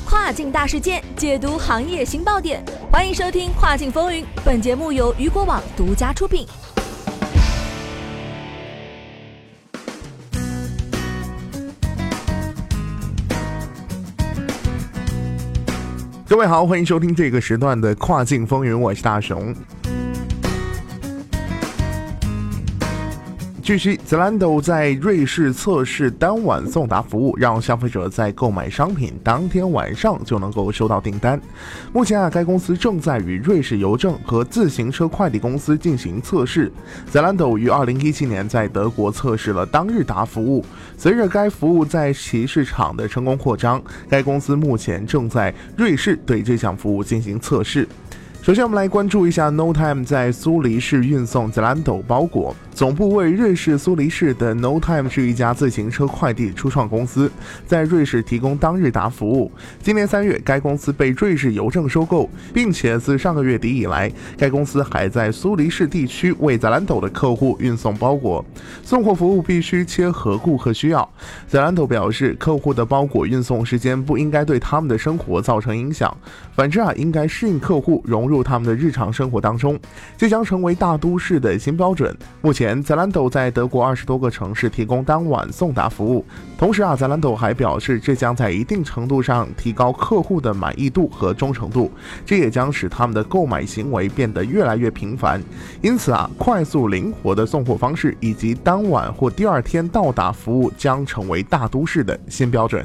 跨境大事件，解读行业新爆点，欢迎收听《跨境风云》。本节目由雨果网独家出品。各位好，欢迎收听这个时段的《跨境风云》，我是大熊。据悉，Zalando 在瑞士测试当晚送达服务，让消费者在购买商品当天晚上就能够收到订单。目前啊，该公司正在与瑞士邮政和自行车快递公司进行测试。Zalando 于2017年在德国测试了当日达服务，随着该服务在其市场的成功扩张，该公司目前正在瑞士对这项服务进行测试。首先，我们来关注一下 No Time 在苏黎世运送 Zalando 包裹。总部位瑞士苏黎世的 No Time 是一家自行车快递初创公司，在瑞士提供当日达服务。今年三月，该公司被瑞士邮政收购，并且自上个月底以来，该公司还在苏黎世地区为 Zalando 的客户运送包裹。送货服务必须切合顾客需要。Zalando 表示，客户的包裹运送时间不应该对他们的生活造成影响，反之啊，应该适应客户，融入他们的日常生活当中。这将成为大都市的新标准。目前。前，Zalando 在德国二十多个城市提供当晚送达服务。同时啊，Zalando 还表示，这将在一定程度上提高客户的满意度和忠诚度，这也将使他们的购买行为变得越来越频繁。因此啊，快速灵活的送货方式以及当晚或第二天到达服务将成为大都市的新标准。